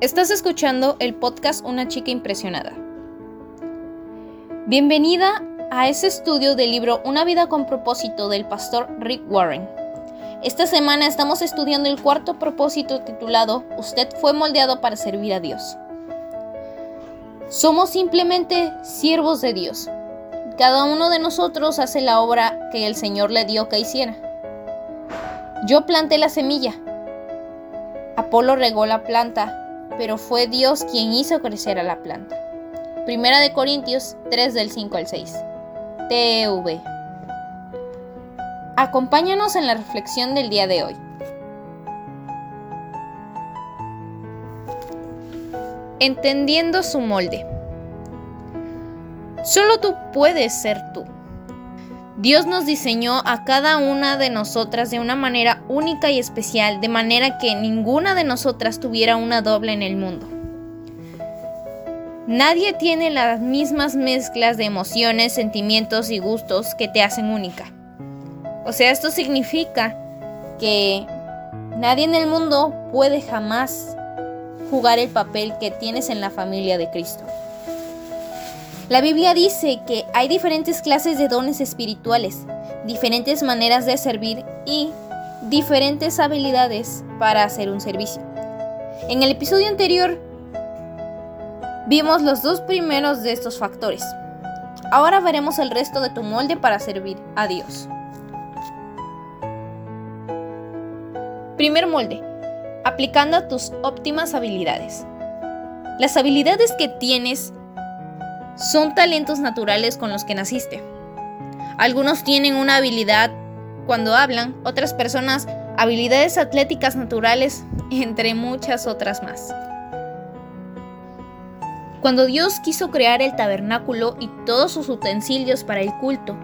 Estás escuchando el podcast Una chica impresionada. Bienvenida a ese estudio del libro Una vida con propósito del pastor Rick Warren. Esta semana estamos estudiando el cuarto propósito titulado Usted fue moldeado para servir a Dios. Somos simplemente siervos de Dios. Cada uno de nosotros hace la obra que el Señor le dio que hiciera. Yo planté la semilla. Apolo regó la planta, pero fue Dios quien hizo crecer a la planta. Primera de Corintios 3 del 5 al 6. TV. Acompáñanos en la reflexión del día de hoy. Entendiendo su molde. Solo tú puedes ser tú. Dios nos diseñó a cada una de nosotras de una manera única y especial, de manera que ninguna de nosotras tuviera una doble en el mundo. Nadie tiene las mismas mezclas de emociones, sentimientos y gustos que te hacen única. O sea, esto significa que nadie en el mundo puede jamás jugar el papel que tienes en la familia de Cristo. La Biblia dice que hay diferentes clases de dones espirituales, diferentes maneras de servir y diferentes habilidades para hacer un servicio. En el episodio anterior vimos los dos primeros de estos factores. Ahora veremos el resto de tu molde para servir a Dios. Primer molde. Aplicando tus óptimas habilidades. Las habilidades que tienes son talentos naturales con los que naciste. Algunos tienen una habilidad cuando hablan, otras personas habilidades atléticas naturales, entre muchas otras más. Cuando Dios quiso crear el tabernáculo y todos sus utensilios para el culto,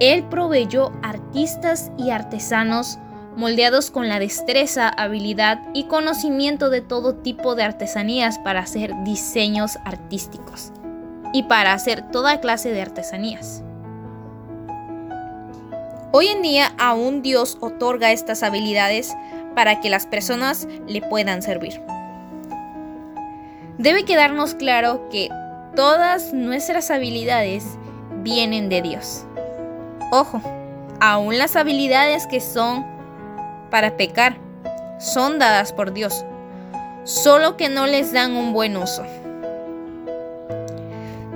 Él proveyó artistas y artesanos moldeados con la destreza, habilidad y conocimiento de todo tipo de artesanías para hacer diseños artísticos y para hacer toda clase de artesanías. Hoy en día aún Dios otorga estas habilidades para que las personas le puedan servir. Debe quedarnos claro que todas nuestras habilidades vienen de Dios. Ojo, aún las habilidades que son para pecar son dadas por Dios, solo que no les dan un buen uso.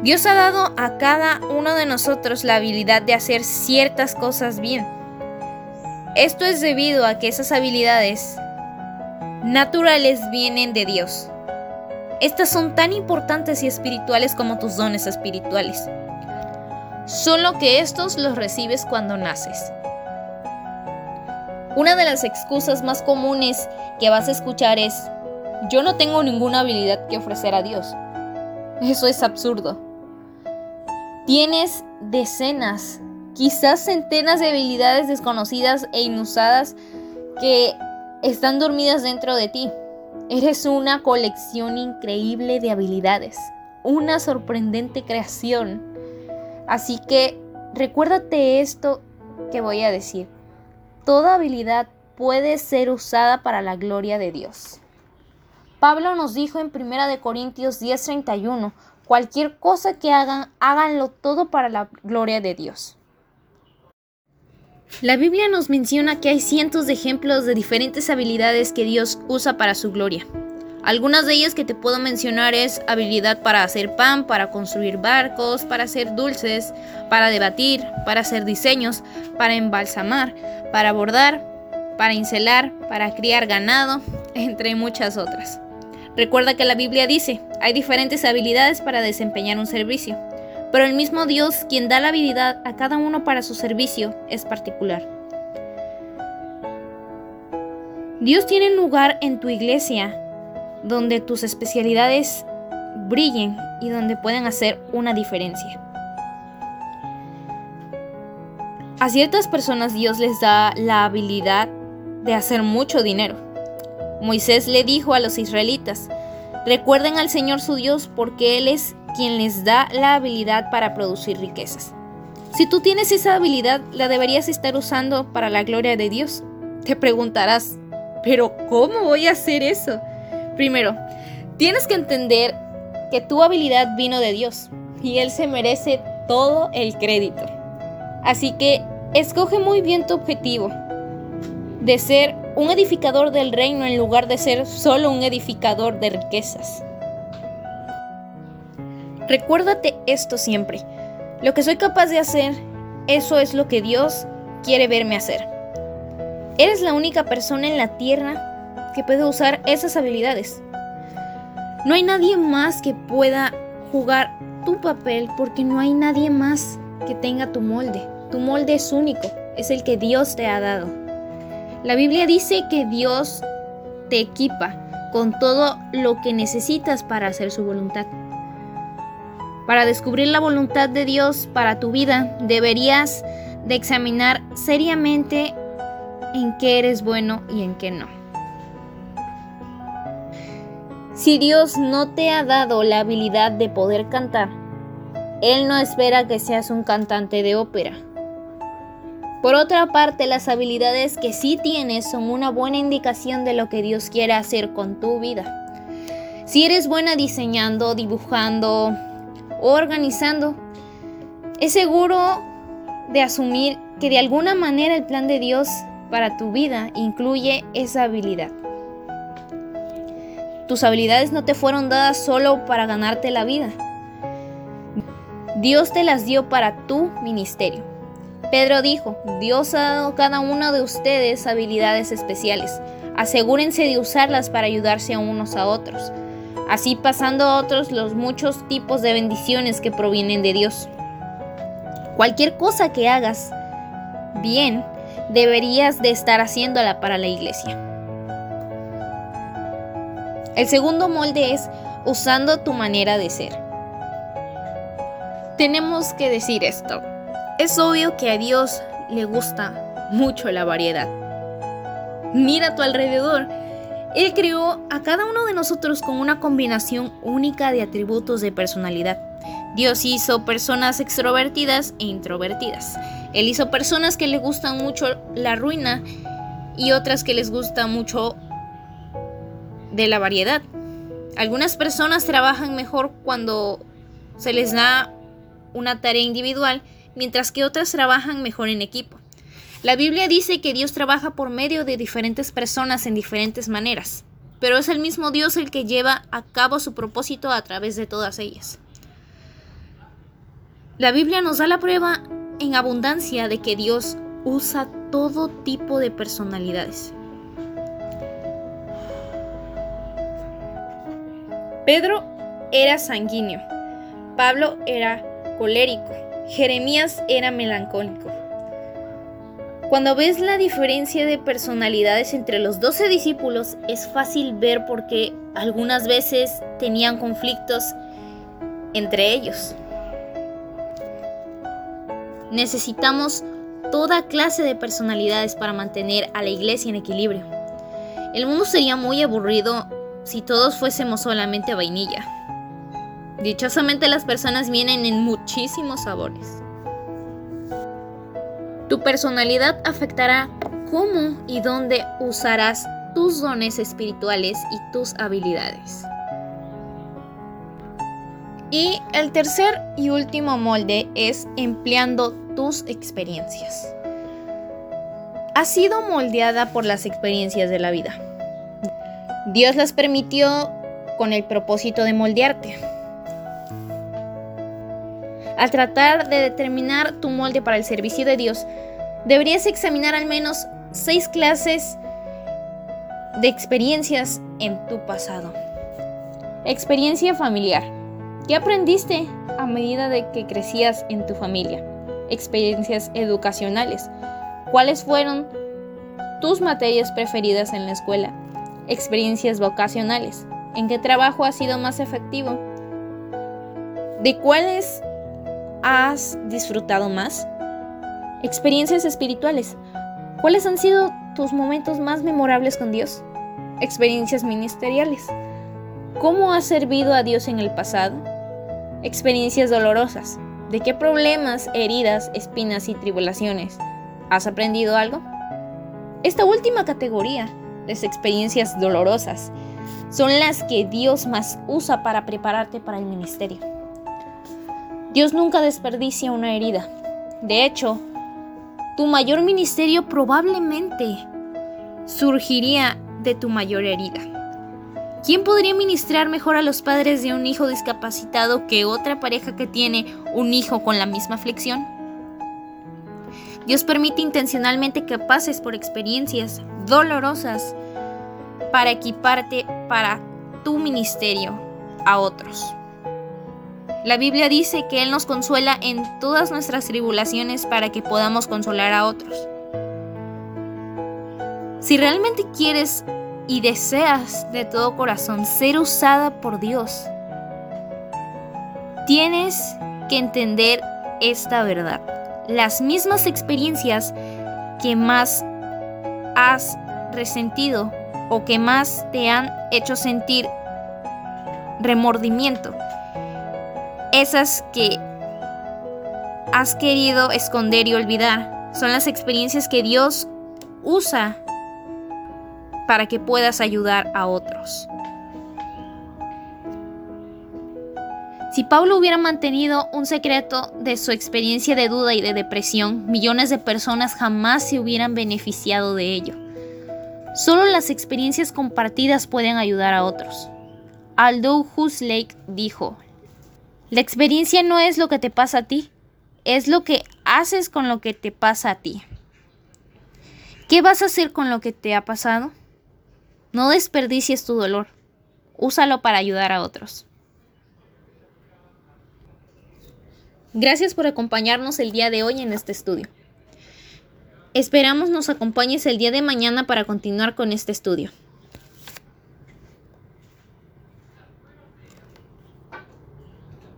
Dios ha dado a cada uno de nosotros la habilidad de hacer ciertas cosas bien. Esto es debido a que esas habilidades naturales vienen de Dios. Estas son tan importantes y espirituales como tus dones espirituales. Solo que estos los recibes cuando naces. Una de las excusas más comunes que vas a escuchar es, yo no tengo ninguna habilidad que ofrecer a Dios. Eso es absurdo. Tienes decenas, quizás centenas de habilidades desconocidas e inusadas que están dormidas dentro de ti. Eres una colección increíble de habilidades, una sorprendente creación. Así que recuérdate esto que voy a decir. Toda habilidad puede ser usada para la gloria de Dios. Pablo nos dijo en 1 Corintios 10:31, Cualquier cosa que hagan, háganlo todo para la gloria de Dios. La Biblia nos menciona que hay cientos de ejemplos de diferentes habilidades que Dios usa para su gloria. Algunas de ellas que te puedo mencionar es habilidad para hacer pan, para construir barcos, para hacer dulces, para debatir, para hacer diseños, para embalsamar, para bordar, para incelar, para criar ganado, entre muchas otras. Recuerda que la Biblia dice, hay diferentes habilidades para desempeñar un servicio, pero el mismo Dios, quien da la habilidad a cada uno para su servicio, es particular. Dios tiene lugar en tu iglesia donde tus especialidades brillen y donde puedan hacer una diferencia. A ciertas personas Dios les da la habilidad de hacer mucho dinero Moisés le dijo a los israelitas, recuerden al Señor su Dios porque Él es quien les da la habilidad para producir riquezas. Si tú tienes esa habilidad, la deberías estar usando para la gloria de Dios. Te preguntarás, pero ¿cómo voy a hacer eso? Primero, Tienes que entender que tu habilidad vino de Dios y Él se merece todo el crédito. Así que escoge muy bien tu objetivo de ser un edificador del reino en lugar de ser solo un edificador de riquezas. Recuérdate esto siempre. Lo que soy capaz de hacer, eso es lo que Dios quiere verme hacer. Eres la única persona en la tierra que puede usar esas habilidades. No hay nadie más que pueda jugar tu papel porque no hay nadie más que tenga tu molde. Tu molde es único, es el que Dios te ha dado. La Biblia dice que Dios te equipa con todo lo que necesitas para hacer su voluntad. Para descubrir la voluntad de Dios para tu vida, deberías de examinar seriamente en qué eres bueno y en qué no. Si Dios no te ha dado la habilidad de poder cantar, Él no espera que seas un cantante de ópera. Por otra parte, las habilidades que sí tienes son una buena indicación de lo que Dios quiere hacer con tu vida. Si eres buena diseñando, dibujando o organizando, es seguro de asumir que de alguna manera el plan de Dios para tu vida incluye esa habilidad. Tus habilidades no te fueron dadas solo para ganarte la vida. Dios te las dio para tu ministerio. Pedro dijo, Dios ha dado a cada uno de ustedes habilidades especiales. Asegúrense de usarlas para ayudarse a unos a otros, así pasando a otros los muchos tipos de bendiciones que provienen de Dios. Cualquier cosa que hagas bien, deberías de estar haciéndola para la iglesia. El segundo molde es usando tu manera de ser. Tenemos que decir esto. Es obvio que a Dios le gusta mucho la variedad. Mira a tu alrededor. Él creó a cada uno de nosotros con una combinación única de atributos de personalidad. Dios hizo personas extrovertidas e introvertidas. Él hizo personas que le gustan mucho la ruina y otras que les gusta mucho de la variedad. Algunas personas trabajan mejor cuando se les da una tarea individual, mientras que otras trabajan mejor en equipo. La Biblia dice que Dios trabaja por medio de diferentes personas en diferentes maneras, pero es el mismo Dios el que lleva a cabo su propósito a través de todas ellas. La Biblia nos da la prueba en abundancia de que Dios usa todo tipo de personalidades. Pedro era sanguíneo, Pablo era colérico, Jeremías era melancólico. Cuando ves la diferencia de personalidades entre los doce discípulos, es fácil ver por qué algunas veces tenían conflictos entre ellos. Necesitamos toda clase de personalidades para mantener a la iglesia en equilibrio. El mundo sería muy aburrido si todos fuésemos solamente vainilla. Dichosamente las personas vienen en muchísimos sabores. Tu personalidad afectará cómo y dónde usarás tus dones espirituales y tus habilidades. Y el tercer y último molde es empleando tus experiencias. Has sido moldeada por las experiencias de la vida. Dios las permitió con el propósito de moldearte. Al tratar de determinar tu molde para el servicio de Dios, deberías examinar al menos seis clases de experiencias en tu pasado. Experiencia familiar. ¿Qué aprendiste a medida de que crecías en tu familia? Experiencias educacionales. ¿Cuáles fueron tus materias preferidas en la escuela? experiencias vocacionales. ¿En qué trabajo ha sido más efectivo? ¿De cuáles has disfrutado más? Experiencias espirituales. ¿Cuáles han sido tus momentos más memorables con Dios? Experiencias ministeriales. ¿Cómo has servido a Dios en el pasado? Experiencias dolorosas. ¿De qué problemas, heridas, espinas y tribulaciones has aprendido algo? Esta última categoría las experiencias dolorosas. son las que Dios más usa para prepararte para el ministerio. Dios nunca desperdicia una herida. De hecho, tu mayor ministerio probablemente surgiría de tu mayor herida. ¿Quién podría ministrar mejor a los padres de un hijo discapacitado que otra pareja que tiene un hijo con la misma aflicción? Dios permite intencionalmente que pases por experiencias dolorosas para equiparte para tu ministerio a otros. La Biblia dice que Él nos consuela en todas nuestras tribulaciones para que podamos consolar a otros. Si realmente quieres y deseas de todo corazón ser usada por Dios, tienes que entender esta verdad. Las mismas experiencias que más has resentido o que más te han hecho sentir remordimiento. Esas que has querido esconder y olvidar son las experiencias que Dios usa para que puedas ayudar a otros. Si Pablo hubiera mantenido un secreto de su experiencia de duda y de depresión, millones de personas jamás se hubieran beneficiado de ello. Solo las experiencias compartidas pueden ayudar a otros. Aldous Huxley dijo, la experiencia no es lo que te pasa a ti, es lo que haces con lo que te pasa a ti. ¿Qué vas a hacer con lo que te ha pasado? No desperdicies tu dolor, úsalo para ayudar a otros. Gracias por acompañarnos el día de hoy en este estudio. Esperamos nos acompañes el día de mañana para continuar con este estudio.